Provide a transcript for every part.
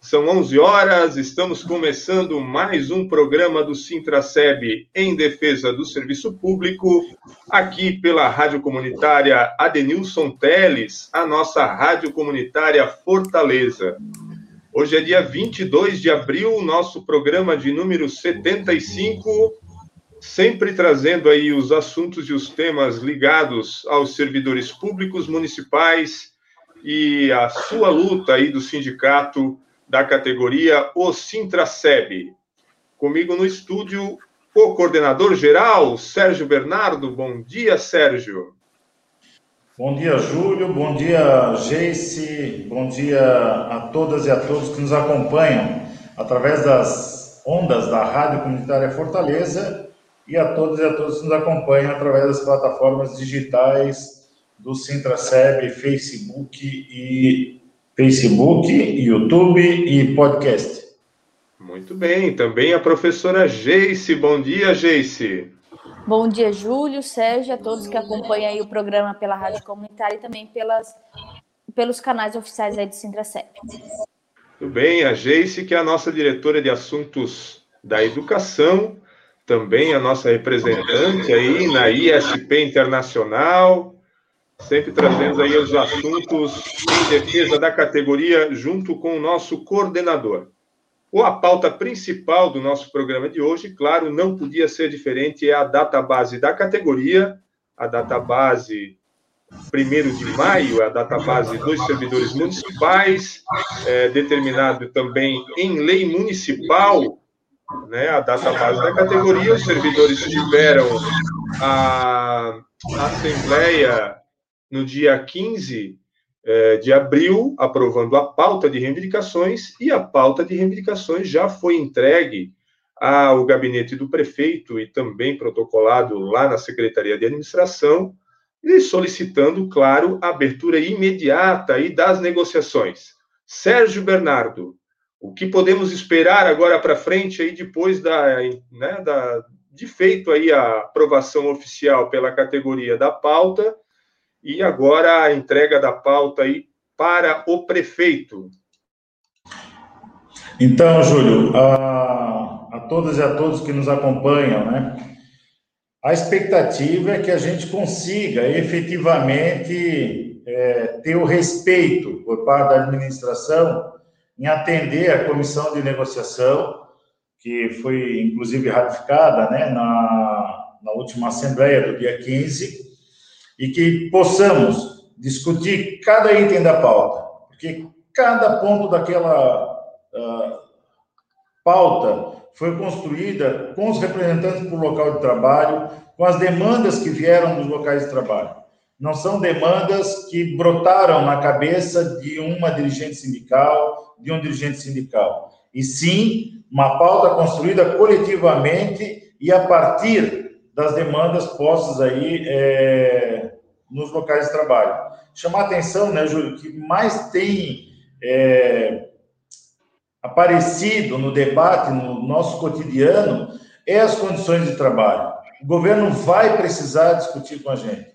São 11 horas, estamos começando mais um programa do Sintraceb em defesa do serviço público, aqui pela Rádio Comunitária Adenilson Teles, a nossa Rádio Comunitária Fortaleza. Hoje é dia 22 de abril, nosso programa de número 75, sempre trazendo aí os assuntos e os temas ligados aos servidores públicos municipais e a sua luta aí do sindicato da categoria O Sintraceb. Comigo no estúdio, o coordenador geral, Sérgio Bernardo. Bom dia, Sérgio. Bom dia, Júlio. Bom dia, Geice. Bom dia a todas e a todos que nos acompanham através das ondas da Rádio Comunitária Fortaleza e a todas e a todos que nos acompanham através das plataformas digitais do Sintraceb, Facebook e Facebook, YouTube e podcast. Muito bem, também a professora Geice. Bom dia, Geice. Bom dia, Júlio, Sérgio, a todos que acompanham aí o programa pela Rádio Comunitária e também pelas, pelos canais oficiais aí do Sintracep. Muito bem, a Geice, que é a nossa diretora de assuntos da educação, também a nossa representante aí na ISP Internacional, sempre trazendo aí os assuntos em defesa da categoria junto com o nosso coordenador. Ou a pauta principal do nosso programa de hoje, claro, não podia ser diferente, é a database da categoria, a database 1 de maio, a database dos servidores municipais, é, determinado também em lei municipal, né, a database da categoria, os servidores tiveram a assembleia no dia 15 é, de abril, aprovando a pauta de reivindicações, e a pauta de reivindicações já foi entregue ao gabinete do prefeito e também protocolado lá na Secretaria de Administração, e solicitando, claro, a abertura imediata aí das negociações. Sérgio Bernardo, o que podemos esperar agora para frente aí depois da, né, da de feito aí a aprovação oficial pela categoria da pauta e agora a entrega da pauta aí para o prefeito. Então, Júlio, a, a todas e a todos que nos acompanham, né? A expectativa é que a gente consiga efetivamente é, ter o respeito por parte da administração em atender a comissão de negociação, que foi inclusive ratificada né, na, na última assembleia do dia 15, e que possamos discutir cada item da pauta, porque cada ponto daquela uh, pauta foi construída com os representantes do local de trabalho, com as demandas que vieram dos locais de trabalho. Não são demandas que brotaram na cabeça de uma dirigente sindical, de um dirigente sindical, e sim uma pauta construída coletivamente e a partir das demandas postas aí é, nos locais de trabalho. Chamar atenção, né, Júlio, que mais tem é, aparecido no debate, no nosso cotidiano, é as condições de trabalho. O governo vai precisar discutir com a gente.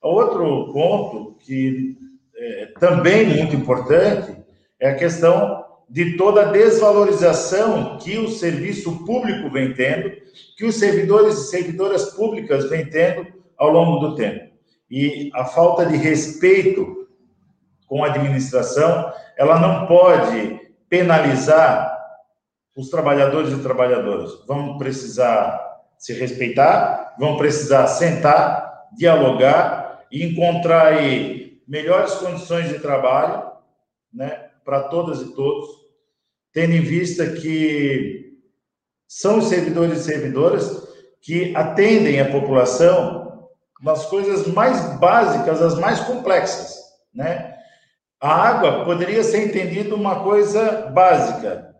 Outro ponto que é também muito importante é a questão de toda a desvalorização que o serviço público vem tendo, que os servidores e servidoras públicas vêm tendo ao longo do tempo. E a falta de respeito com a administração, ela não pode penalizar os trabalhadores e trabalhadoras. Vamos precisar se respeitar, vamos precisar sentar, dialogar e encontrar aí melhores condições de trabalho, né, para todas e todos, tendo em vista que são os servidores e servidoras que atendem a população nas coisas mais básicas, as mais complexas, né? A água poderia ser entendida uma coisa básica,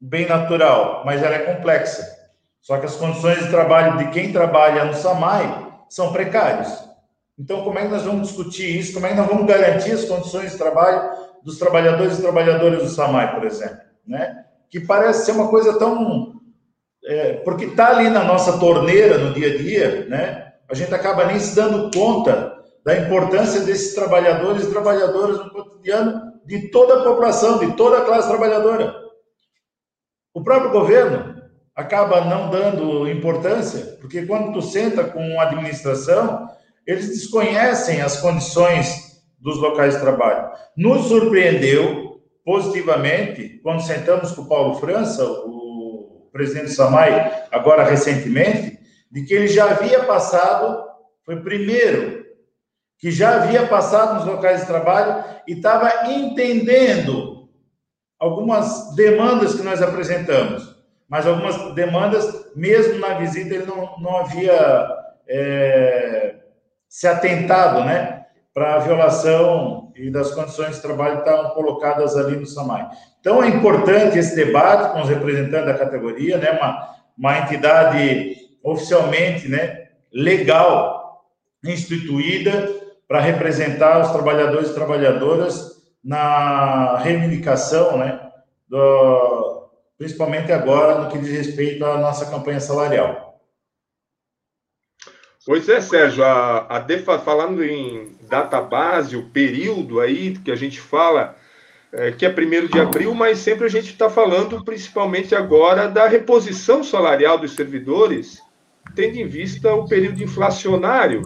bem natural, mas ela é complexa. Só que as condições de trabalho de quem trabalha no SAMAI são precárias. Então, como é que nós vamos discutir isso? Como é que nós vamos garantir as condições de trabalho dos trabalhadores e trabalhadoras do SAMAI, por exemplo? Né? Que parece ser uma coisa tão. É, porque está ali na nossa torneira no dia a dia, né? A gente acaba nem se dando conta da importância desses trabalhadores e trabalhadoras no cotidiano de toda a população, de toda a classe trabalhadora. O próprio governo acaba não dando importância, porque quando tu senta com a administração, eles desconhecem as condições dos locais de trabalho. Nos surpreendeu positivamente quando sentamos com o Paulo França, o presidente Samay, agora recentemente, de que ele já havia passado, foi primeiro, que já havia passado nos locais de trabalho e estava entendendo algumas demandas que nós apresentamos, mas algumas demandas, mesmo na visita, ele não, não havia é, se atentado, né, para a violação e das condições de trabalho que estavam colocadas ali no SAMAI. Então, é importante esse debate com os representantes da categoria, né, uma, uma entidade oficialmente, né, legal, instituída para representar os trabalhadores e trabalhadoras na reivindicação, né, do, principalmente agora no que diz respeito à nossa campanha salarial. Pois é, Sérgio, a, a DEFA, falando em database, o período aí que a gente fala, é, que é primeiro de abril, mas sempre a gente está falando principalmente agora da reposição salarial dos servidores, tendo em vista o período inflacionário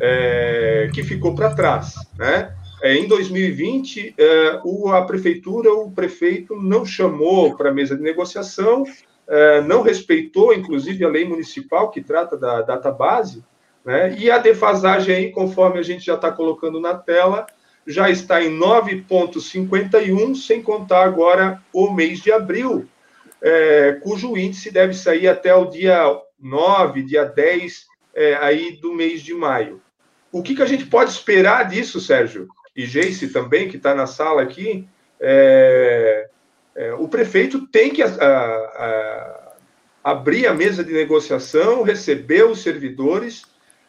é, que ficou para trás. Né? É, em 2020, é, o, a prefeitura, o prefeito não chamou para a mesa de negociação, é, não respeitou, inclusive, a lei municipal que trata da database, né? E a defasagem aí, conforme a gente já está colocando na tela, já está em 9,51, sem contar agora o mês de abril, é, cujo índice deve sair até o dia 9, dia 10 é, aí do mês de maio. O que, que a gente pode esperar disso, Sérgio? E Geice também, que está na sala aqui, é, é, o prefeito tem que a, a, abrir a mesa de negociação, receber os servidores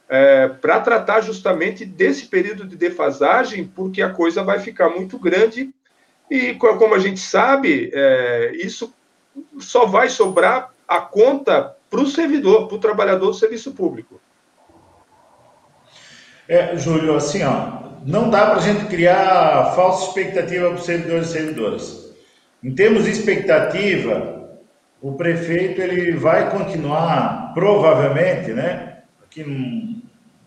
é, para tratar justamente desse período de defasagem, porque a coisa vai ficar muito grande e, como a gente sabe, é, isso só vai sobrar a conta para o servidor, para o trabalhador do serviço público. É, Júlio, assim, ó, não dá para a gente criar falsa expectativa para os servidores e servidoras. Em termos de expectativa, o prefeito ele vai continuar, provavelmente, né, aqui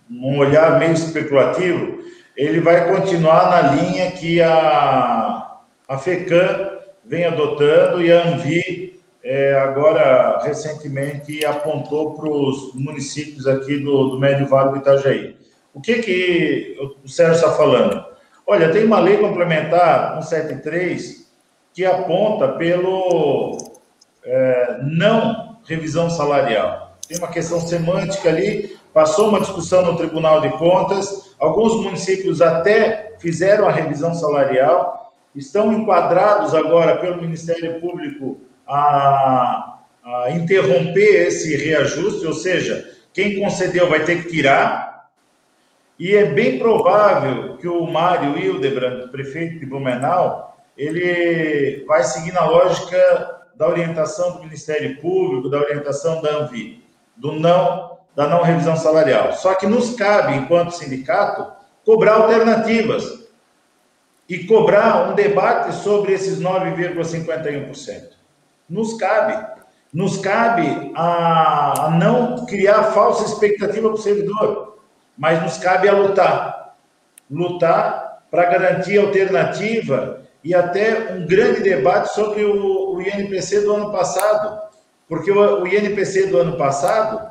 num olhar meio especulativo, ele vai continuar na linha que a, a FECAM vem adotando e a Anvi é, agora recentemente apontou para os municípios aqui do, do Médio Vale do Itajaí. O que, que o Sérgio está falando? Olha, tem uma lei complementar 173 que aponta pelo é, não revisão salarial. Tem uma questão semântica ali, passou uma discussão no Tribunal de Contas, alguns municípios até fizeram a revisão salarial, estão enquadrados agora pelo Ministério Público a, a interromper esse reajuste, ou seja, quem concedeu vai ter que tirar, e é bem provável que o Mário Hildebrand, prefeito de Blumenau, ele vai seguir na lógica da orientação do Ministério Público, da orientação da Anvi, do não da não revisão salarial. Só que nos cabe, enquanto sindicato, cobrar alternativas e cobrar um debate sobre esses 9,51%. Nos cabe. Nos cabe a, não criar falsa expectativa para o servidor, mas nos cabe a lutar. Lutar para garantir alternativa e até um grande debate sobre o, o INPC do ano passado, porque o, o INPC do ano passado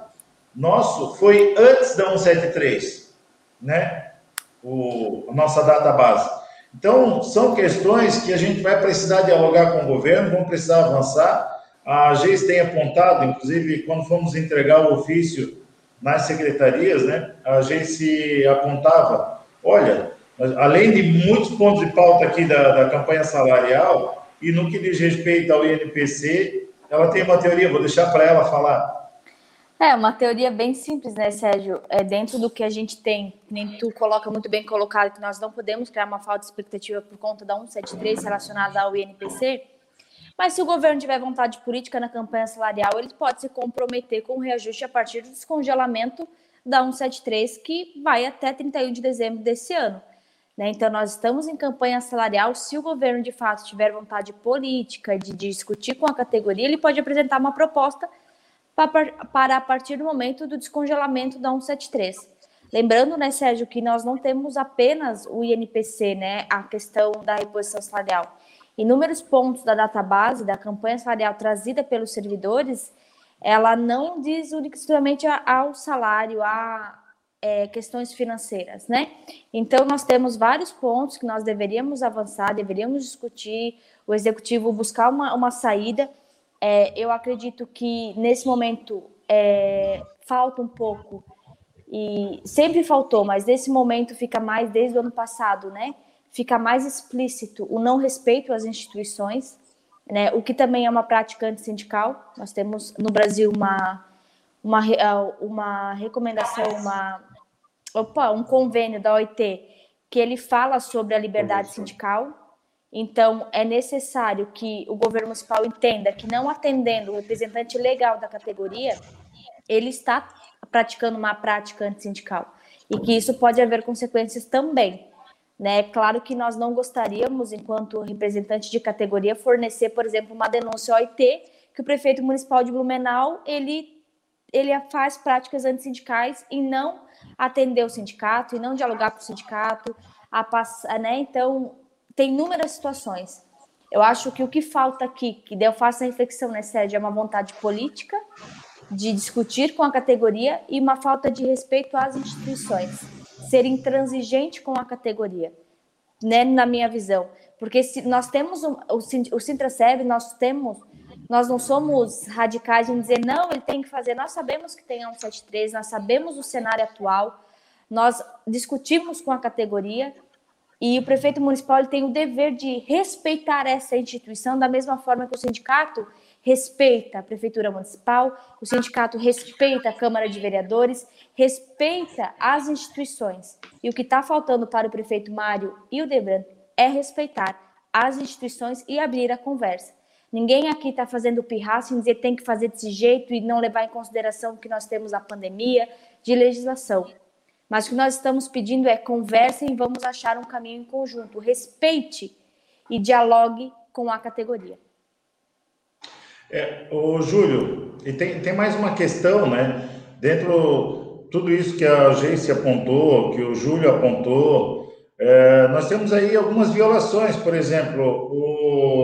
nosso foi antes da 173, né? O, a nossa data base. Então, são questões que a gente vai precisar dialogar com o governo, vamos precisar avançar. A GES tem apontado, inclusive, quando fomos entregar o ofício nas secretarias, né? A GES apontava, olha, além de muitos pontos de pauta aqui da, da campanha salarial, e no que diz respeito ao INPC, ela tem uma teoria, vou deixar para ela falar É, uma teoria bem simples, né, Sérgio? É dentro do que a gente tem, nem tu coloca muito bem colocado, que nós não podemos criar uma falta de expectativa por conta da 173 relacionada ao INPC, mas se o governo tiver vontade política na campanha salarial, ele pode se comprometer com o reajuste a partir do descongelamento da 173, que vai até 31 de dezembro desse ano. Né? Então, nós estamos em campanha salarial. Se o governo de fato tiver vontade política de discutir com a categoria, ele pode apresentar uma proposta para a partir do momento do descongelamento da 173. Lembrando, né, Sérgio, que nós não temos apenas o INPC, né, a questão da reposição salarial. Inúmeros pontos da database da campanha salarial trazida pelos servidores, ela não diz unicamente ao salário, a é, questões financeiras, né? Então, nós temos vários pontos que nós deveríamos avançar, deveríamos discutir, o executivo buscar uma, uma saída é, eu acredito que nesse momento é, falta um pouco, e sempre faltou, mas nesse momento fica mais desde o ano passado, né? Fica mais explícito o não respeito às instituições, né? O que também é uma prática antissindical. Nós temos no Brasil uma, uma, uma recomendação, uma, opa, um convênio da OIT que ele fala sobre a liberdade sindical, então, é necessário que o governo municipal entenda que, não atendendo o representante legal da categoria, ele está praticando uma prática antissindical e que isso pode haver consequências também. Né? Claro que nós não gostaríamos, enquanto representante de categoria, fornecer, por exemplo, uma denúncia OIT que o prefeito municipal de Blumenau ele, ele faz práticas antissindicais e não atender o sindicato e não dialogar com o sindicato, a passar, né? Então, tem inúmeras situações. Eu acho que o que falta aqui, que eu faço a reflexão, né, Sérgio, é uma vontade política de discutir com a categoria e uma falta de respeito às instituições, ser intransigente com a categoria, né, na minha visão. Porque se nós temos o, o Sintraceb, nós temos, nós não somos radicais em dizer não, ele tem que fazer. Nós sabemos que tem a 173, nós sabemos o cenário atual, nós discutimos com a categoria, e o prefeito municipal tem o dever de respeitar essa instituição da mesma forma que o sindicato respeita a prefeitura municipal, o sindicato respeita a Câmara de Vereadores, respeita as instituições. E o que está faltando para o prefeito Mário e o Debran é respeitar as instituições e abrir a conversa. Ninguém aqui está fazendo pirraça em dizer tem que fazer desse jeito e não levar em consideração que nós temos a pandemia de legislação. Mas o que nós estamos pedindo é conversem e vamos achar um caminho em conjunto. Respeite e dialogue com a categoria. É, o Júlio, e tem, tem mais uma questão, né? Dentro tudo isso que a agência apontou, que o Júlio apontou, é, nós temos aí algumas violações, por exemplo,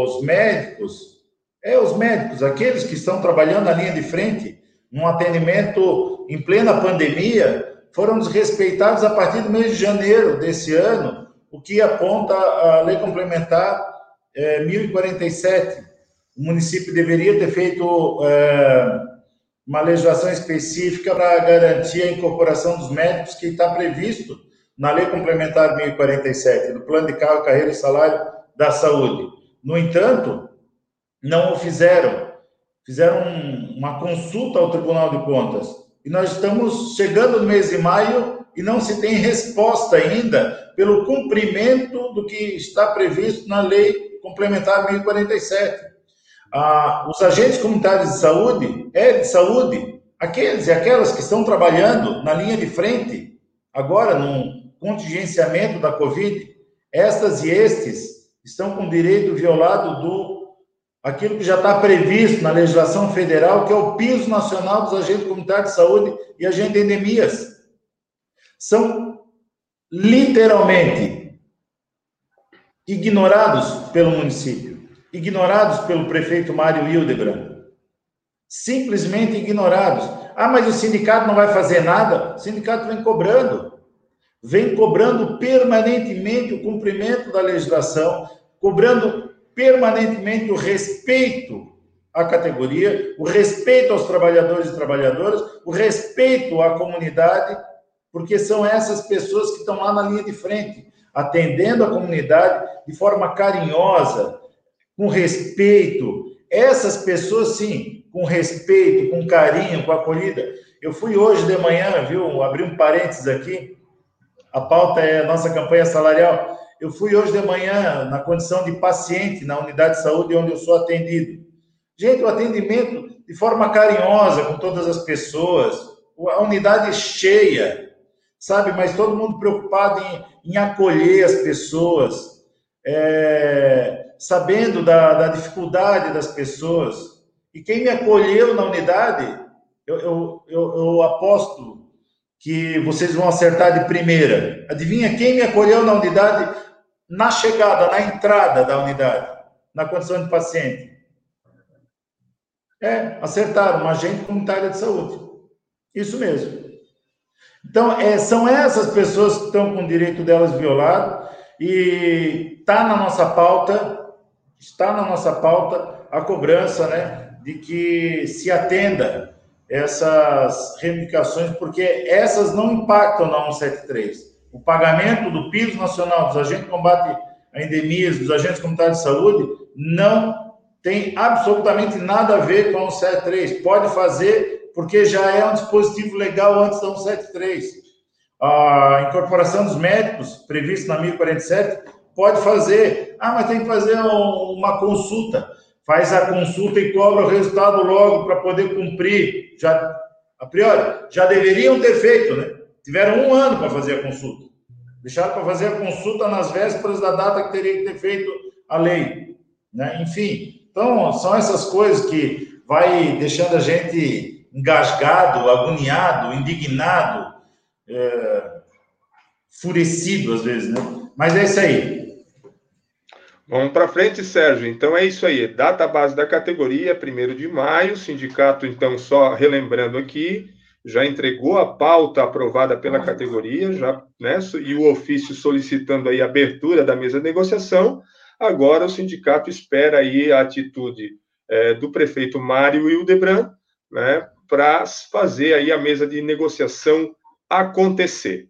os médicos, é os médicos, aqueles que estão trabalhando na linha de frente, num atendimento em plena pandemia, foram desrespeitados a partir do mês de janeiro desse ano, o que aponta a Lei Complementar é, 1047. O município deveria ter feito é, uma legislação específica para garantir a incorporação dos médicos que está previsto na Lei Complementar 1047, do Plano de Cargo, Carreira e Salário da Saúde. No entanto, não o fizeram. Fizeram uma consulta ao Tribunal de Contas e nós estamos chegando no mês de maio e não se tem resposta ainda pelo cumprimento do que está previsto na Lei Complementar 1047. Ah, os agentes comunitários de saúde, é de saúde, aqueles e aquelas que estão trabalhando na linha de frente, agora no contingenciamento da Covid, estas e estes estão com direito violado do aquilo que já está previsto na legislação federal, que é o piso nacional dos agentes comunitários de saúde e agentes de endemias. São literalmente ignorados pelo município, ignorados pelo prefeito Mário Hildebrand. Simplesmente ignorados. Ah, mas o sindicato não vai fazer nada? O sindicato vem cobrando. Vem cobrando permanentemente o cumprimento da legislação, cobrando permanentemente o respeito à categoria, o respeito aos trabalhadores e trabalhadoras, o respeito à comunidade, porque são essas pessoas que estão lá na linha de frente, atendendo a comunidade de forma carinhosa, com respeito. Essas pessoas, sim, com respeito, com carinho, com acolhida. Eu fui hoje de manhã, viu? Abri um parênteses aqui. A pauta é a nossa campanha salarial. Eu fui hoje de manhã na condição de paciente na unidade de saúde onde eu sou atendido. Gente, o atendimento de forma carinhosa com todas as pessoas, a unidade cheia, sabe? Mas todo mundo preocupado em, em acolher as pessoas, é, sabendo da, da, dificuldade das pessoas. E quem me acolheu na unidade, eu, eu, eu, eu aposto que vocês vão acertar de primeira. Adivinha quem me acolheu na unidade na chegada, na entrada da unidade, na condição de paciente? É, acertaram, uma agente comunitária de saúde. Isso mesmo. Então, é, são essas pessoas que estão com o direito delas violado e está na nossa pauta, está na nossa pauta a cobrança, né, de que se atenda essas reivindicações, porque essas não impactam na 173. O pagamento do piso nacional dos agentes de combate a endemias, dos agentes comunitários de saúde, não tem absolutamente nada a ver com a 173. Pode fazer porque já é um dispositivo legal antes da 173. A incorporação dos médicos, previsto na 1047, pode fazer. Ah, mas tem que fazer uma consulta. Faz a consulta e cobra o resultado logo para poder cumprir. Já, a priori, já deveriam ter feito, né? Tiveram um ano para fazer a consulta. Deixaram para fazer a consulta nas vésperas da data que teria que ter feito a lei. Né? Enfim, então são essas coisas que vai deixando a gente engasgado, agoniado, indignado, é, furecido às vezes, né? Mas é isso aí. Vamos para frente, Sérgio. Então é isso aí. Data base da categoria, 1 de maio. Sindicato, então, só relembrando aqui, já entregou a pauta aprovada pela categoria, já, né, e o ofício solicitando aí a abertura da mesa de negociação. Agora o sindicato espera aí a atitude é, do prefeito Mário Hildebrand, né, para fazer aí a mesa de negociação acontecer.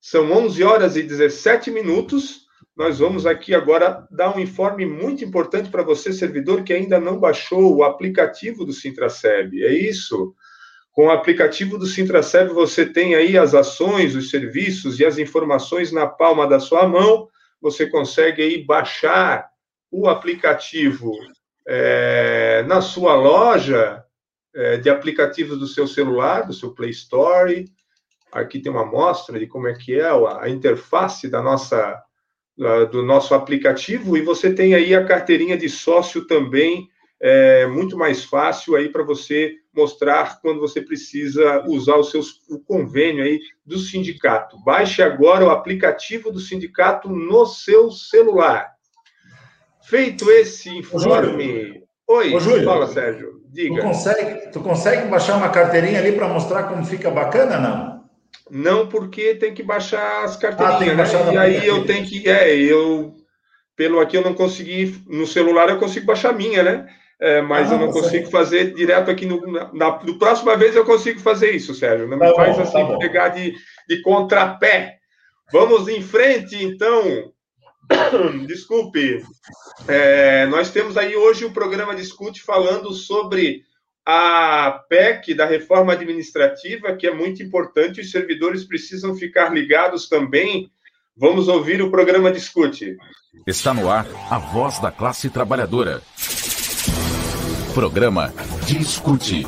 São 11 horas e 17 minutos. Nós vamos aqui agora dar um informe muito importante para você, servidor, que ainda não baixou o aplicativo do Sintraceb. É isso? Com o aplicativo do Sintraceb, você tem aí as ações, os serviços e as informações na palma da sua mão. Você consegue aí baixar o aplicativo é, na sua loja é, de aplicativos do seu celular, do seu Play Store. Aqui tem uma amostra de como é que é a interface da nossa, do nosso aplicativo, e você tem aí a carteirinha de sócio também, é, muito mais fácil aí para você mostrar quando você precisa usar o, seu, o convênio aí do sindicato. Baixe agora o aplicativo do sindicato no seu celular. Feito esse informe. Oi, Ô, Júlio, fala, Sérgio. Diga. Tu consegue, tu consegue baixar uma carteirinha ali para mostrar como fica bacana, não? Não, porque tem que baixar as carteirinhas, ah, né? E aí eu tenho que. É, eu. Pelo aqui eu não consegui. No celular eu consigo baixar a minha, né? É, mas ah, eu não consigo fazer direto aqui no. Na, na próxima vez eu consigo fazer isso, Sérgio. Não tá me faz bom, assim tá pegar de, de contrapé. Vamos em frente, então. Desculpe. É, nós temos aí hoje o programa Discute falando sobre a PEC da reforma administrativa, que é muito importante, os servidores precisam ficar ligados também. Vamos ouvir o programa Discute. Está no ar a voz da classe trabalhadora. Programa Discute.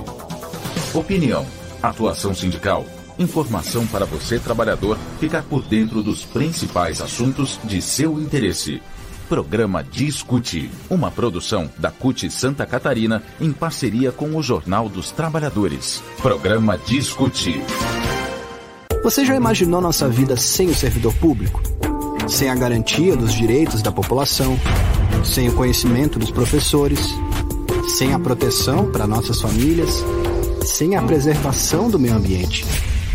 Opinião, atuação sindical Informação para você, trabalhador, ficar por dentro dos principais assuntos de seu interesse. Programa Discute, uma produção da CUT Santa Catarina em parceria com o Jornal dos Trabalhadores. Programa Discute. Você já imaginou nossa vida sem o servidor público? Sem a garantia dos direitos da população, sem o conhecimento dos professores, sem a proteção para nossas famílias, sem a preservação do meio ambiente?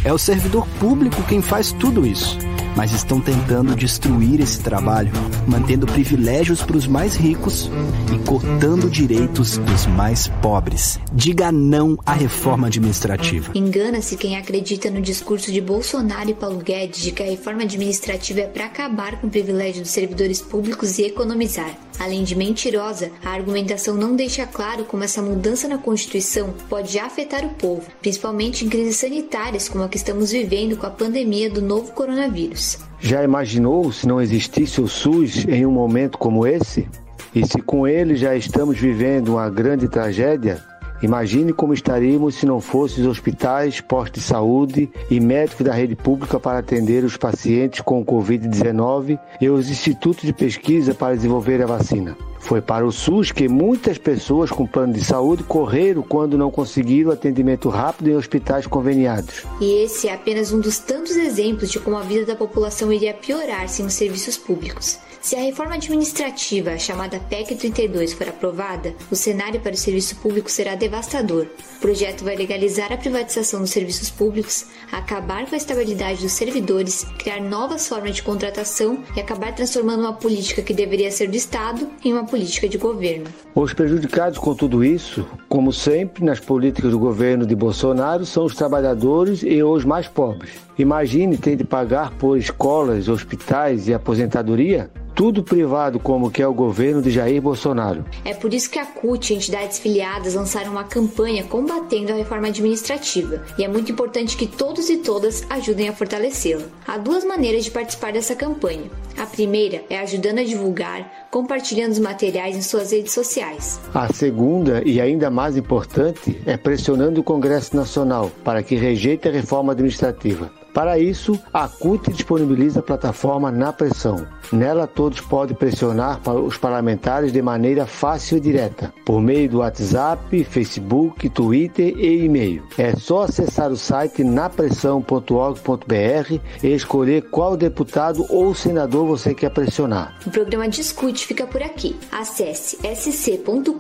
É o servidor público quem faz tudo isso. Mas estão tentando destruir esse trabalho, mantendo privilégios para os mais ricos e cortando direitos dos mais pobres. Diga não à reforma administrativa. Engana-se quem acredita no discurso de Bolsonaro e Paulo Guedes de que a reforma administrativa é para acabar com o privilégio dos servidores públicos e economizar. Além de mentirosa, a argumentação não deixa claro como essa mudança na Constituição pode afetar o povo, principalmente em crises sanitárias como a que estamos vivendo com a pandemia do novo coronavírus. Já imaginou se não existisse o SUS em um momento como esse? E se com ele já estamos vivendo uma grande tragédia, Imagine como estaríamos se não fossem os hospitais, postos de saúde e médicos da rede pública para atender os pacientes com Covid-19 e os institutos de pesquisa para desenvolver a vacina. Foi para o SUS que muitas pessoas com plano de saúde correram quando não conseguiram atendimento rápido em hospitais conveniados. E esse é apenas um dos tantos exemplos de como a vida da população iria piorar sem os serviços públicos. Se a reforma administrativa, chamada PEC 32, for aprovada, o cenário para o serviço público será devastador. O projeto vai legalizar a privatização dos serviços públicos, acabar com a estabilidade dos servidores, criar novas formas de contratação e acabar transformando uma política que deveria ser do Estado em uma política de governo. Os prejudicados com tudo isso, como sempre nas políticas do governo de Bolsonaro, são os trabalhadores e os mais pobres. Imagine ter de pagar por escolas, hospitais e aposentadoria tudo privado como que é o governo de Jair Bolsonaro. É por isso que a CUT e entidades filiadas lançaram uma campanha combatendo a reforma administrativa, e é muito importante que todos e todas ajudem a fortalecê-la. Há duas maneiras de participar dessa campanha. A primeira é ajudando a divulgar, compartilhando os materiais em suas redes sociais. A segunda, e ainda mais importante, é pressionando o Congresso Nacional para que rejeite a reforma administrativa. Para isso, a CUT disponibiliza a plataforma Na Pressão. Nela, todos podem pressionar os parlamentares de maneira fácil e direta, por meio do WhatsApp, Facebook, Twitter e e-mail. É só acessar o site napressão.org.br e escolher qual deputado ou senador você quer pressionar. O programa Discute fica por aqui. Acesse sc.cut.org.br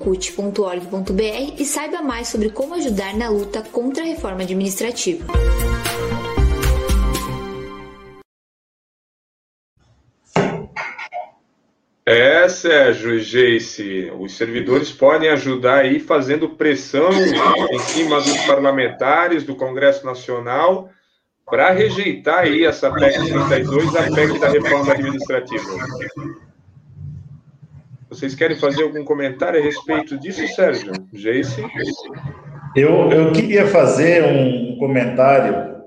e saiba mais sobre como ajudar na luta contra a reforma administrativa. É, Sérgio e Geice, os servidores podem ajudar aí fazendo pressão em cima dos parlamentares do Congresso Nacional para rejeitar aí essa PEC 32, a PEC da reforma administrativa. Vocês querem fazer algum comentário a respeito disso, Sérgio? Geice? Eu, eu queria fazer um comentário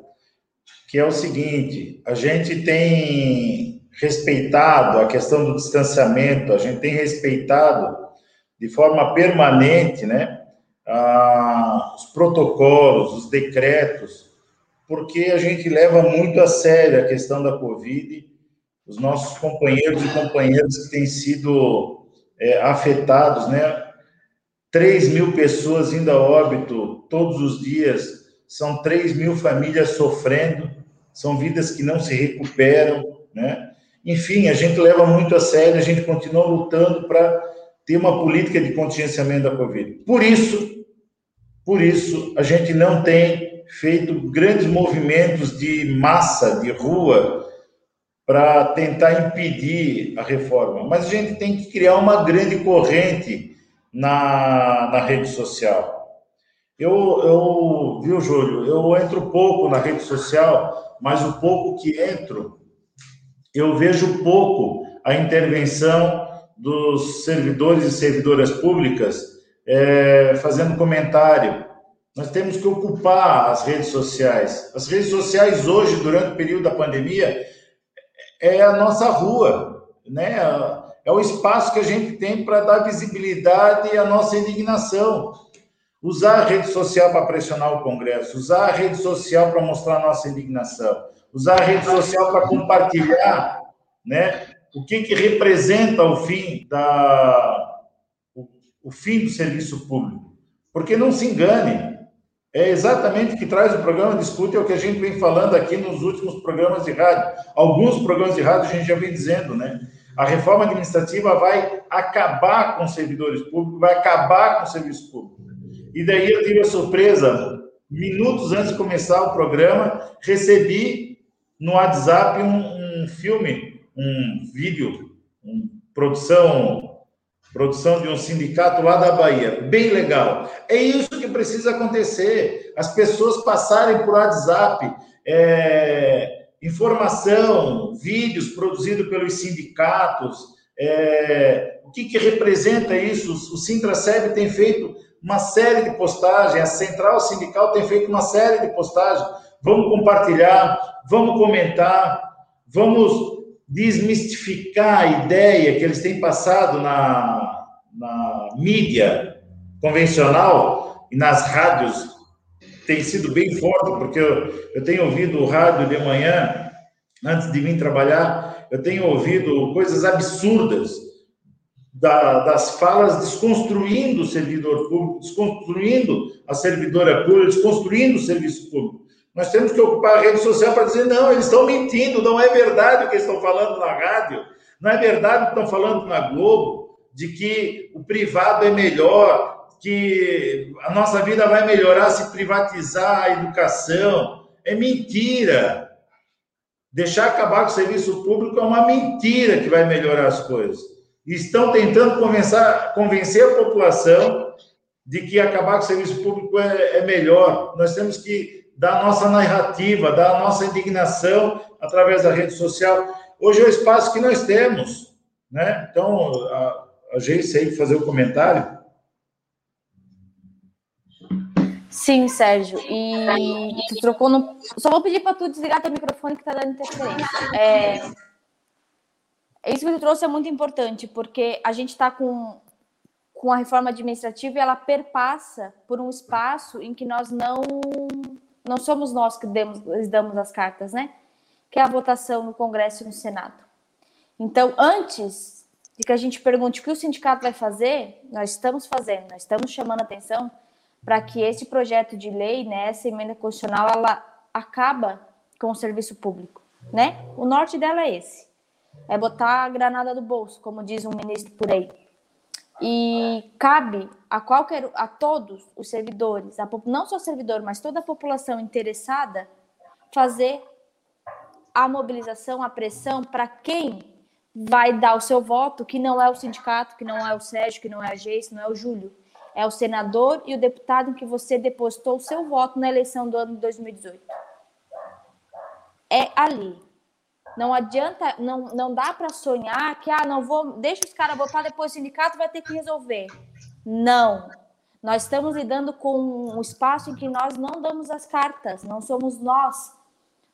que é o seguinte: a gente tem respeitado a questão do distanciamento, a gente tem respeitado de forma permanente, né, os protocolos, os decretos, porque a gente leva muito a sério a questão da Covid, os nossos companheiros e companheiras que têm sido é, afetados, né, 3 mil pessoas indo a óbito todos os dias, são 3 mil famílias sofrendo, são vidas que não se recuperam, né? Enfim, a gente leva muito a sério, a gente continua lutando para ter uma política de contingenciamento da Covid. Por isso, por isso, a gente não tem feito grandes movimentos de massa, de rua, para tentar impedir a reforma. Mas a gente tem que criar uma grande corrente na, na rede social. Eu, eu, viu, Júlio, eu entro pouco na rede social, mas o pouco que entro, eu vejo pouco a intervenção dos servidores e servidoras públicas é, fazendo comentário. Nós temos que ocupar as redes sociais. As redes sociais hoje, durante o período da pandemia, é a nossa rua, né? É o espaço que a gente tem para dar visibilidade à nossa indignação. Usar a rede social para pressionar o Congresso, usar a rede social para mostrar a nossa indignação usar a rede social para compartilhar, né? O que, que representa o fim da o, o fim do serviço público? Porque não se engane, é exatamente o que traz o programa Discute, é o que a gente vem falando aqui nos últimos programas de rádio. Alguns programas de rádio a gente já vem dizendo, né? A reforma administrativa vai acabar com os servidores públicos, vai acabar com o serviço público. E daí eu tive a surpresa, minutos antes de começar o programa, recebi no WhatsApp um, um filme, um vídeo, uma produção produção de um sindicato lá da Bahia. Bem legal. É isso que precisa acontecer. As pessoas passarem por WhatsApp, é, informação, vídeos produzidos pelos sindicatos. É, o que, que representa isso? O Sintraceb tem feito uma série de postagens, a Central Sindical tem feito uma série de postagens. Vamos compartilhar, vamos comentar, vamos desmistificar a ideia que eles têm passado na, na mídia convencional e nas rádios tem sido bem forte, porque eu, eu tenho ouvido o rádio de manhã, antes de vir trabalhar, eu tenho ouvido coisas absurdas da, das falas desconstruindo o servidor público, desconstruindo a servidora pública, desconstruindo o serviço público. Nós temos que ocupar a rede social para dizer, não, eles estão mentindo, não é verdade o que estão falando na rádio, não é verdade o que estão falando na Globo, de que o privado é melhor, que a nossa vida vai melhorar se privatizar a educação. É mentira. Deixar acabar com o serviço público é uma mentira que vai melhorar as coisas. Estão tentando convencer, convencer a população de que acabar com o serviço público é, é melhor. Nós temos que da nossa narrativa, da nossa indignação através da rede social. Hoje é o espaço que nós temos, né? Então, a, a Geice aí fazer o comentário. Sim, Sérgio. E tu trocou no. Só vou pedir para tu desligar teu microfone que está dando interferência. É... Isso que tu trouxe é muito importante, porque a gente está com, com a reforma administrativa e ela perpassa por um espaço em que nós não não somos nós que demos, damos as cartas, né? Que é a votação no Congresso e no Senado. Então, antes de que a gente pergunte o que o sindicato vai fazer, nós estamos fazendo, nós estamos chamando atenção para que esse projeto de lei, né, essa emenda constitucional, ela acaba com o serviço público, né? O norte dela é esse, é botar a granada do bolso, como diz um ministro por aí. E cabe a qualquer a todos os servidores, a, não só servidor, mas toda a população interessada fazer a mobilização, a pressão para quem vai dar o seu voto, que não é o sindicato, que não é o Sérgio, que não é a Geice, não é o Júlio. É o senador e o deputado em que você depositou o seu voto na eleição do ano de 2018. É ali. Não adianta, não, não dá para sonhar que, ah, não vou, deixa os caras votar, depois o sindicato vai ter que resolver. Não. Nós estamos lidando com um espaço em que nós não damos as cartas, não somos nós.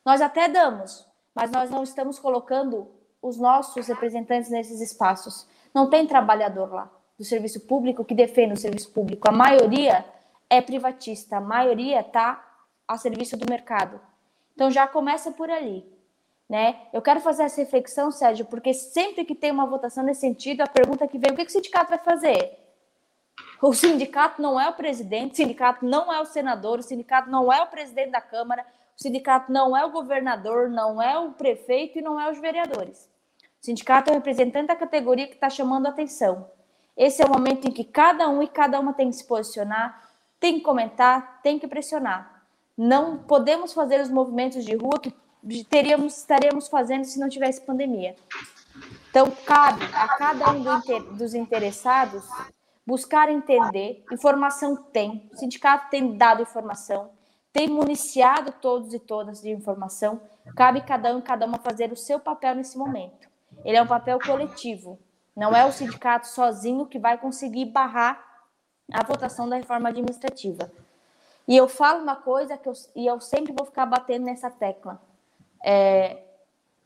Nós até damos, mas nós não estamos colocando os nossos representantes nesses espaços. Não tem trabalhador lá do serviço público que defende o serviço público. A maioria é privatista, a maioria está a serviço do mercado. Então já começa por ali. Né? Eu quero fazer essa reflexão, Sérgio, porque sempre que tem uma votação nesse sentido, a pergunta que vem, o que, o sindicato vai fazer? O sindicato não é o presidente, o sindicato não é o senador, o sindicato não é o presidente da Câmara, o sindicato não é o governador, não é o prefeito e não é os vereadores. O sindicato é o representante da categoria que está chamando a atenção. Esse é o momento em que cada um e cada uma tem que se posicionar, tem que comentar, tem que pressionar. Não podemos fazer os movimentos de rua que teríamos, estaríamos fazendo se não tivesse pandemia. Então, cabe a cada um dos interessados buscar entender. Informação tem, o sindicato tem dado informação, tem municiado todos e todas de informação. Cabe cada um e cada uma fazer o seu papel nesse momento. Ele é um papel coletivo. Não é o sindicato sozinho que vai conseguir barrar a votação da reforma administrativa. E eu falo uma coisa que eu, e eu sempre vou ficar batendo nessa tecla é,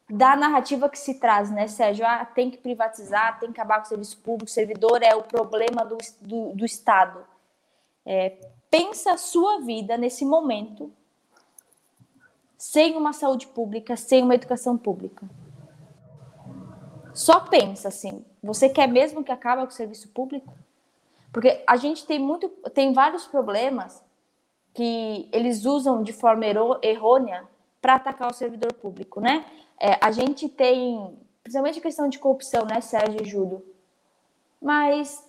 da narrativa que se traz, né, Sérgio? Ah, tem que privatizar, tem que acabar com o serviço público, servidor é o problema do, do, do Estado. É, pensa a sua vida nesse momento sem uma saúde pública, sem uma educação pública. Só pensa assim, você quer mesmo que acabe com o serviço público? Porque a gente tem muito, tem vários problemas que eles usam de forma errônea para atacar o servidor público, né? É, a gente tem, principalmente a questão de corrupção, né, Sérgio e Júlio? Mas,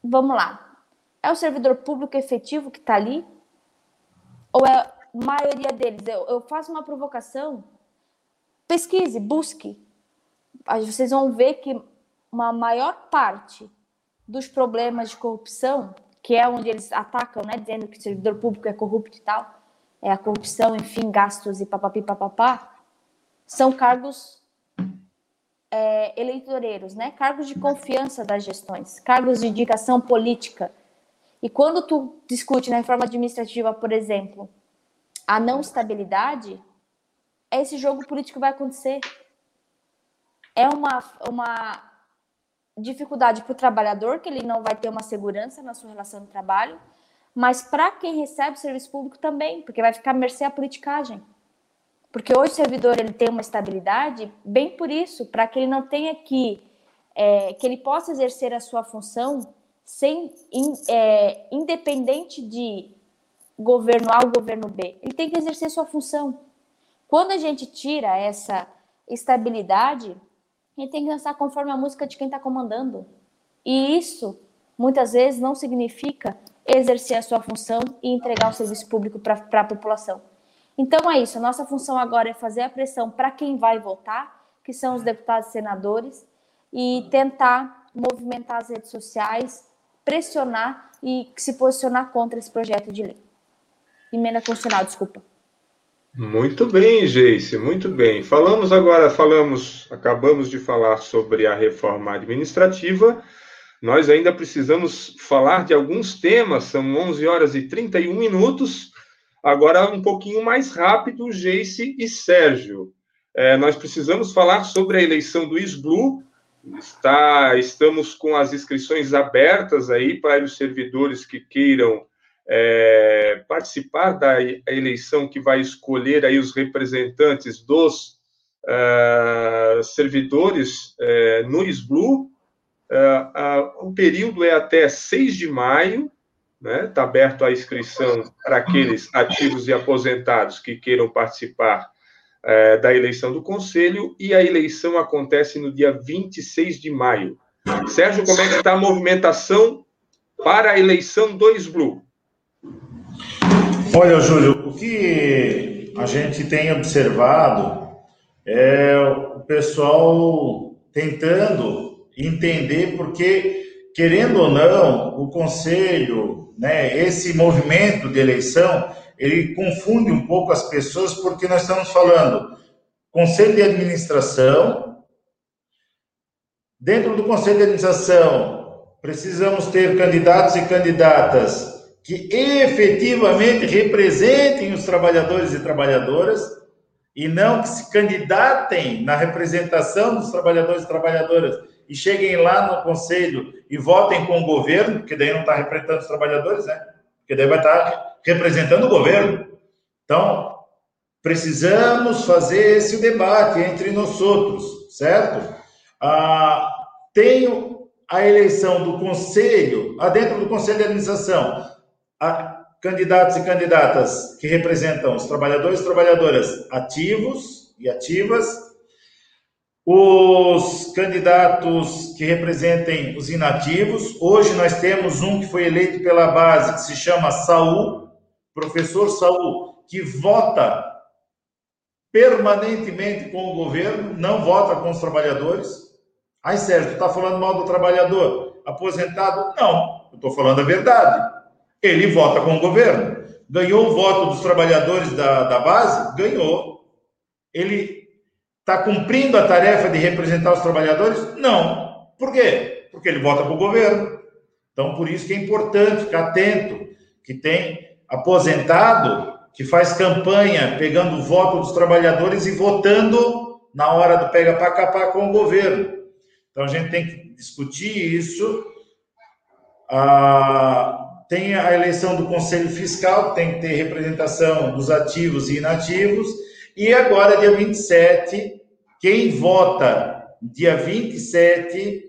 vamos lá. É o servidor público efetivo que está ali? Ou é a maioria deles? Eu, eu faço uma provocação pesquise, busque. Vocês vão ver que uma maior parte dos problemas de corrupção, que é onde eles atacam, né, dizendo que o servidor público é corrupto e tal, é a corrupção, enfim, gastos e papapi papapá, são cargos é, eleitoreiros, né? Cargos de confiança das gestões, cargos de indicação política. E quando tu discute na reforma administrativa, por exemplo, a não estabilidade, esse jogo político vai acontecer. É uma, uma dificuldade para o trabalhador, que ele não vai ter uma segurança na sua relação de trabalho, mas para quem recebe o serviço público também, porque vai ficar à mercê a politicagem. Porque hoje o servidor ele tem uma estabilidade, bem por isso, para que ele não tenha que, é, que ele possa exercer a sua função sem, in, é, independente de governo A ou governo B. Ele tem que exercer sua função. Quando a gente tira essa estabilidade, ele tem que dançar conforme a música de quem está comandando. E isso, muitas vezes, não significa exercer a sua função e entregar o serviço público para a população. Então é isso. Nossa função agora é fazer a pressão para quem vai votar, que são os deputados e senadores, e tentar movimentar as redes sociais, pressionar e se posicionar contra esse projeto de lei. Emenda constitucional, desculpa. Muito bem, Geice, muito bem. Falamos agora, falamos, acabamos de falar sobre a reforma administrativa. Nós ainda precisamos falar de alguns temas, são 11 horas e 31 minutos. Agora, um pouquinho mais rápido, Geice e Sérgio. É, nós precisamos falar sobre a eleição do SBLU. Está, estamos com as inscrições abertas aí para os servidores que queiram é, participar da eleição que vai escolher aí os representantes dos uh, servidores uh, no SBLU. Uh, o período é até 6 de maio, Está né? Tá aberto a inscrição para aqueles ativos e aposentados que queiram participar da eleição do Conselho, e a eleição acontece no dia 26 de maio. Sérgio, como é que está a movimentação para a eleição do SBLU? Olha, Júlio, o que a gente tem observado é o pessoal tentando entender porque, querendo ou não, o conselho, né, esse movimento de eleição, ele confunde um pouco as pessoas porque nós estamos falando conselho de administração. Dentro do conselho de administração, precisamos ter candidatos e candidatas que efetivamente representem os trabalhadores e trabalhadoras e não que se candidatem na representação dos trabalhadores e trabalhadoras e cheguem lá no conselho e votem com o governo, porque daí não está representando os trabalhadores, né? Porque daí vai estar tá representando o governo. Então, precisamos fazer esse debate entre nós outros, certo? Ah, tenho a eleição do conselho, dentro do conselho de administração, candidatos e candidatas que representam os trabalhadores e trabalhadoras ativos e ativas, os candidatos que representem os inativos. Hoje nós temos um que foi eleito pela base, que se chama Saul, professor Saul, que vota permanentemente com o governo, não vota com os trabalhadores. Aí, Sérgio, tu está falando mal do trabalhador aposentado? Não, eu estou falando a verdade. Ele vota com o governo. Ganhou o voto dos trabalhadores da, da base? Ganhou. Ele está cumprindo a tarefa de representar os trabalhadores? Não. Por quê? Porque ele vota com o governo. Então, por isso que é importante ficar atento, que tem aposentado que faz campanha pegando o voto dos trabalhadores e votando na hora do pega para capar com o governo. Então, a gente tem que discutir isso. Ah, tem a eleição do Conselho Fiscal, tem que ter representação dos ativos e inativos, e agora, dia 27, quem vota dia 27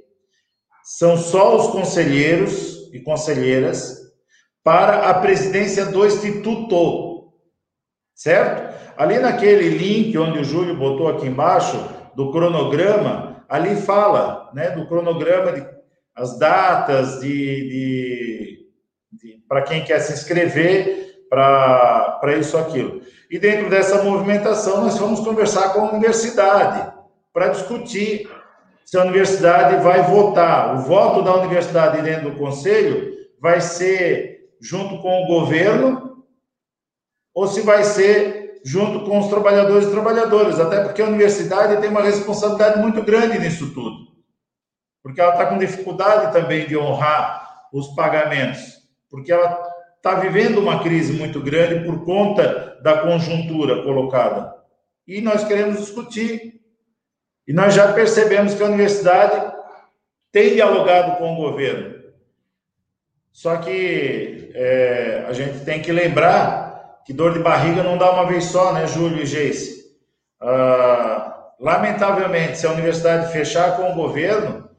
são só os conselheiros e conselheiras para a presidência do Instituto, certo? Ali naquele link onde o Júlio botou aqui embaixo, do cronograma, ali fala, né, do cronograma de as datas de, de para quem quer se inscrever para isso aquilo. E dentro dessa movimentação, nós vamos conversar com a universidade para discutir se a universidade vai votar. O voto da universidade dentro do conselho vai ser junto com o governo ou se vai ser junto com os trabalhadores e trabalhadoras, até porque a universidade tem uma responsabilidade muito grande nisso tudo, porque ela está com dificuldade também de honrar os pagamentos, porque ela está vivendo uma crise muito grande por conta da conjuntura colocada. E nós queremos discutir e nós já percebemos que a universidade tem dialogado com o governo. Só que é, a gente tem que lembrar que dor de barriga não dá uma vez só, né, Júlio e Geice? Ah, lamentavelmente, se a universidade fechar com o governo,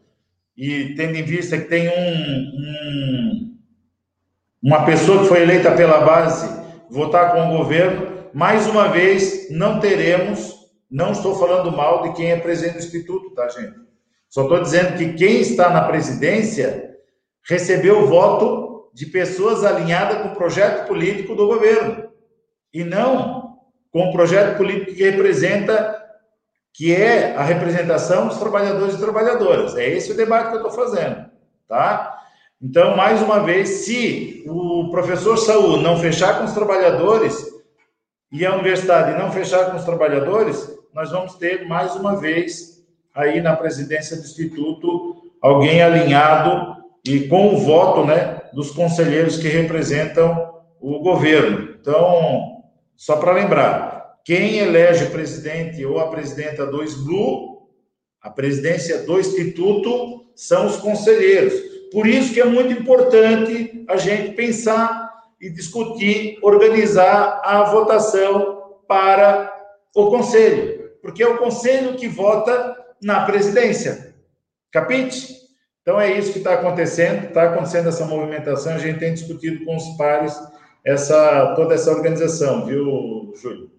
e tendo em vista que tem um, um, uma pessoa que foi eleita pela base votar com o governo, mais uma vez não teremos não estou falando mal de quem é presidente do Instituto, tá, gente? Só estou dizendo que quem está na presidência recebeu o voto de pessoas alinhadas com o projeto político do governo. E não com o projeto político que representa, que é a representação dos trabalhadores e trabalhadoras. É esse o debate que eu estou fazendo, tá? Então, mais uma vez, se o professor Saúl não fechar com os trabalhadores e a universidade não fechar com os trabalhadores, nós vamos ter mais uma vez aí na presidência do Instituto alguém alinhado e com o voto né, dos conselheiros que representam o governo. Então, só para lembrar, quem elege o presidente ou a presidenta do SBLU, a presidência do Instituto, são os conselheiros. Por isso que é muito importante a gente pensar e discutir, organizar a votação para o conselho porque é o conselho que vota na presidência. Capite? Então é isso que está acontecendo, está acontecendo essa movimentação, a gente tem discutido com os pares essa, toda essa organização, viu, Júlio?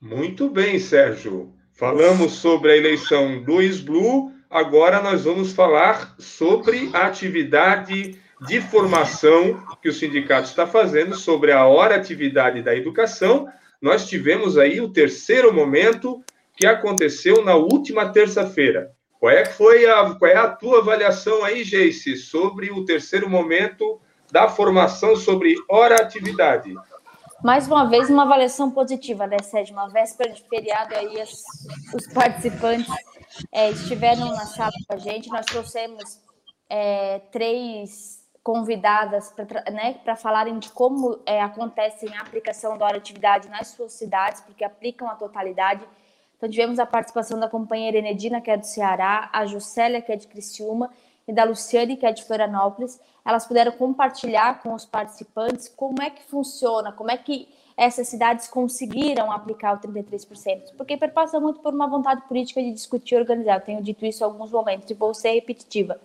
Muito bem, Sérgio. Falamos sobre a eleição do SBLU, agora nós vamos falar sobre a atividade de formação que o sindicato está fazendo sobre a hora atividade da educação nós tivemos aí o terceiro momento que aconteceu na última terça-feira. Qual é, foi a, qual é a tua avaliação aí, Geice, sobre o terceiro momento da formação sobre hora-atividade? Mais uma vez, uma avaliação positiva, né, Sérgio? Uma véspera de feriado aí, as, os participantes é, estiveram na sala com a gente. Nós trouxemos é, três convidadas para né, falarem de como é, acontece a aplicação da hora atividade nas suas cidades, porque aplicam a totalidade. Então, tivemos a participação da companheira Enedina, que é do Ceará, a Juscelia, que é de Criciúma, e da Luciane, que é de Florianópolis. Elas puderam compartilhar com os participantes como é que funciona, como é que essas cidades conseguiram aplicar o 33%, porque perpassa muito por uma vontade política de discutir e organizar. Eu tenho dito isso em alguns momentos e vou ser repetitiva.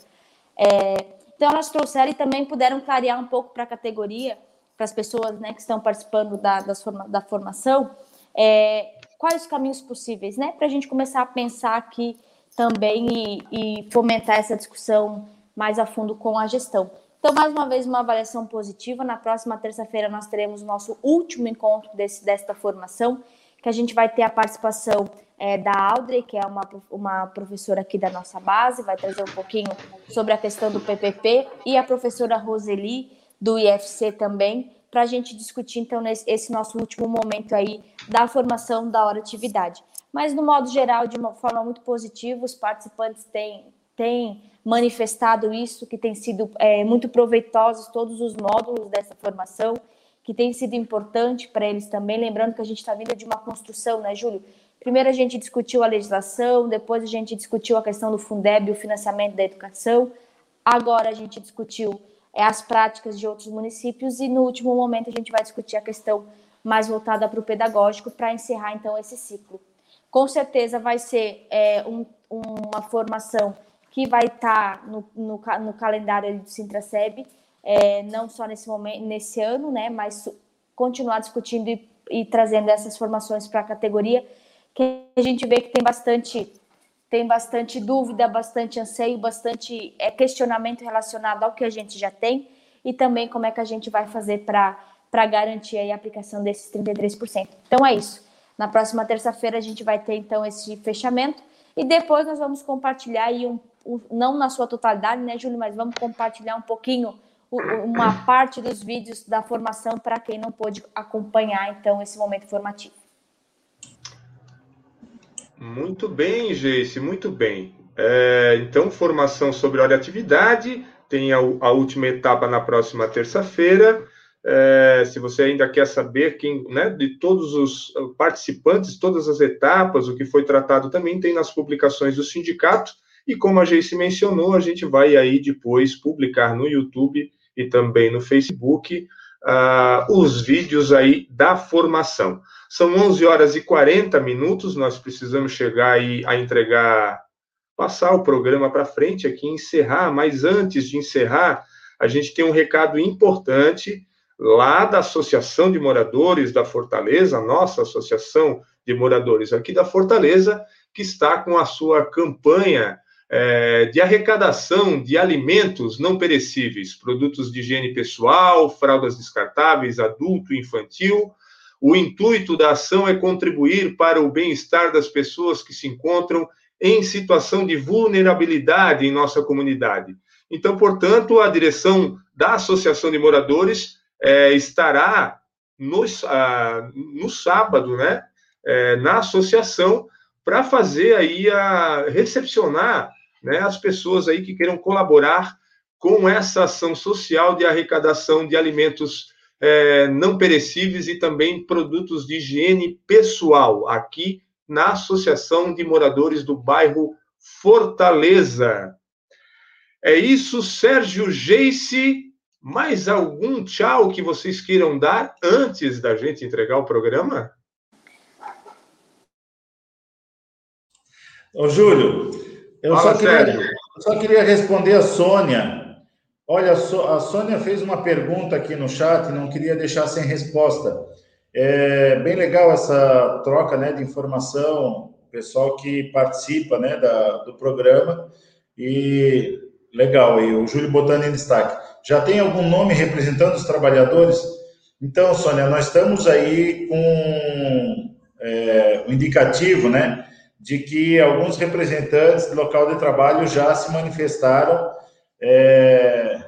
É, então, elas trouxeram e também puderam clarear um pouco para a categoria, para as pessoas né, que estão participando da, forma, da formação, é, quais os caminhos possíveis, né, para a gente começar a pensar aqui também e, e fomentar essa discussão mais a fundo com a gestão. Então, mais uma vez, uma avaliação positiva. Na próxima terça-feira, nós teremos o nosso último encontro desse, desta formação, que a gente vai ter a participação é, da Audrey, que é uma, uma professora aqui da nossa base, vai trazer um pouquinho sobre a questão do PPP, e a professora Roseli, do IFC também, para a gente discutir, então, nesse, esse nosso último momento aí da formação da hora atividade. Mas, no modo geral, de uma forma muito positiva, os participantes têm, têm manifestado isso, que tem sido é, muito proveitosos todos os módulos dessa formação, que tem sido importante para eles também, lembrando que a gente está vindo de uma construção, né, Júlio, Primeiro a gente discutiu a legislação, depois a gente discutiu a questão do Fundeb, o financiamento da educação. Agora a gente discutiu é, as práticas de outros municípios e no último momento a gente vai discutir a questão mais voltada para o pedagógico para encerrar então esse ciclo. Com certeza vai ser é, um, uma formação que vai estar tá no, no, no, calendário do Sintraceb, é, não só nesse momento, nesse ano, né, mas continuar discutindo e, e trazendo essas formações para a categoria que a gente vê que tem bastante tem bastante dúvida, bastante anseio, bastante é, questionamento relacionado ao que a gente já tem e também como é que a gente vai fazer para garantir a aplicação desses 33%. Então é isso. Na próxima terça-feira a gente vai ter então esse fechamento e depois nós vamos compartilhar aí um, um não na sua totalidade, né, Júlio, mas vamos compartilhar um pouquinho uma parte dos vídeos da formação para quem não pôde acompanhar então esse momento formativo. Muito bem, Geice, muito bem. É, então, formação sobre atividade, tem a, a última etapa na próxima terça-feira. É, se você ainda quer saber quem, né, de todos os participantes, todas as etapas, o que foi tratado também tem nas publicações do sindicato. E como a Geice mencionou, a gente vai aí depois publicar no YouTube e também no Facebook uh, os vídeos aí da formação. São 11 horas e 40 minutos, nós precisamos chegar aí a entregar, passar o programa para frente aqui, encerrar, mas antes de encerrar, a gente tem um recado importante lá da Associação de Moradores da Fortaleza, nossa Associação de Moradores aqui da Fortaleza, que está com a sua campanha é, de arrecadação de alimentos não perecíveis, produtos de higiene pessoal, fraldas descartáveis, adulto infantil. O intuito da ação é contribuir para o bem-estar das pessoas que se encontram em situação de vulnerabilidade em nossa comunidade. Então, portanto, a direção da Associação de Moradores é, estará no, ah, no sábado, né, é, na associação, para fazer aí a recepcionar né, as pessoas aí que queiram colaborar com essa ação social de arrecadação de alimentos é, não perecíveis e também produtos de higiene pessoal, aqui na Associação de Moradores do Bairro Fortaleza. É isso, Sérgio Geice. Mais algum tchau que vocês queiram dar antes da gente entregar o programa? Ô, Júlio, eu só, queria, eu só queria responder a Sônia. Olha, a Sônia fez uma pergunta aqui no chat, não queria deixar sem resposta. É bem legal essa troca né, de informação, pessoal que participa né, da, do programa. E legal, e o Júlio botando em destaque. Já tem algum nome representando os trabalhadores? Então, Sônia, nós estamos aí com é, um indicativo, né? de que alguns representantes do local de trabalho já se manifestaram, é,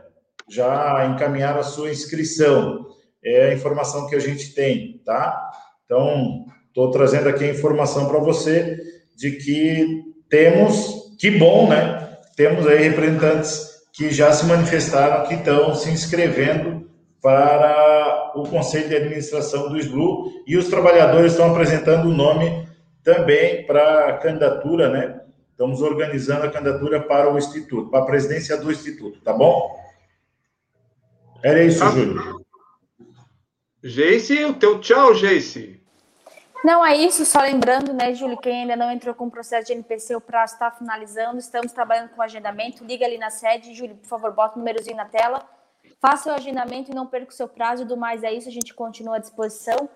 já encaminharam a sua inscrição. É a informação que a gente tem, tá? Então, estou trazendo aqui a informação para você de que temos, que bom, né? Temos aí representantes que já se manifestaram, que estão se inscrevendo para o Conselho de Administração do SBLU e os trabalhadores estão apresentando o nome também para a candidatura, né? Estamos organizando a candidatura para o Instituto, para a presidência do Instituto, tá bom? Era isso, ah, Júlio. Geice, o teu tchau, Geice. Não, é isso. Só lembrando, né, Júlio, quem ainda não entrou com o processo de NPC, o prazo está finalizando. Estamos trabalhando com agendamento. Liga ali na sede. Júlio, por favor, bota o númerozinho na tela. Faça o agendamento e não perca o seu prazo. Do mais é isso, a gente continua à disposição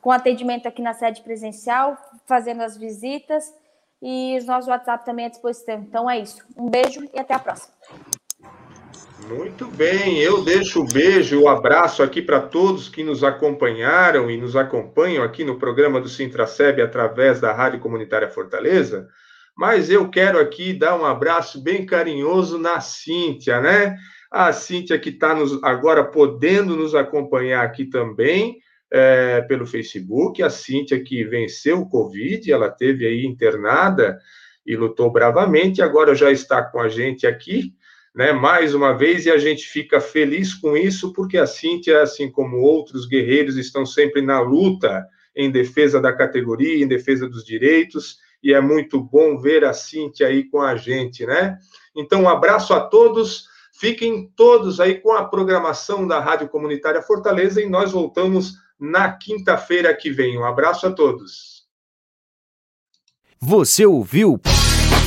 com atendimento aqui na sede presencial, fazendo as visitas e os nossos WhatsApp também à disposição. Então é isso. Um beijo e até a próxima. Muito bem, eu deixo o beijo, o abraço aqui para todos que nos acompanharam e nos acompanham aqui no programa do Sintraceb através da Rádio Comunitária Fortaleza. Mas eu quero aqui dar um abraço bem carinhoso na Cíntia, né? A Cíntia que está agora podendo nos acompanhar aqui também é, pelo Facebook, a Cíntia que venceu o Covid, ela teve aí internada e lutou bravamente, agora já está com a gente aqui, né, mais uma vez, e a gente fica feliz com isso, porque a Cíntia, assim como outros guerreiros, estão sempre na luta em defesa da categoria, em defesa dos direitos, e é muito bom ver a Cíntia aí com a gente, né? Então, um abraço a todos, fiquem todos aí com a programação da Rádio Comunitária Fortaleza, e nós voltamos na quinta-feira que vem. Um abraço a todos. Você ouviu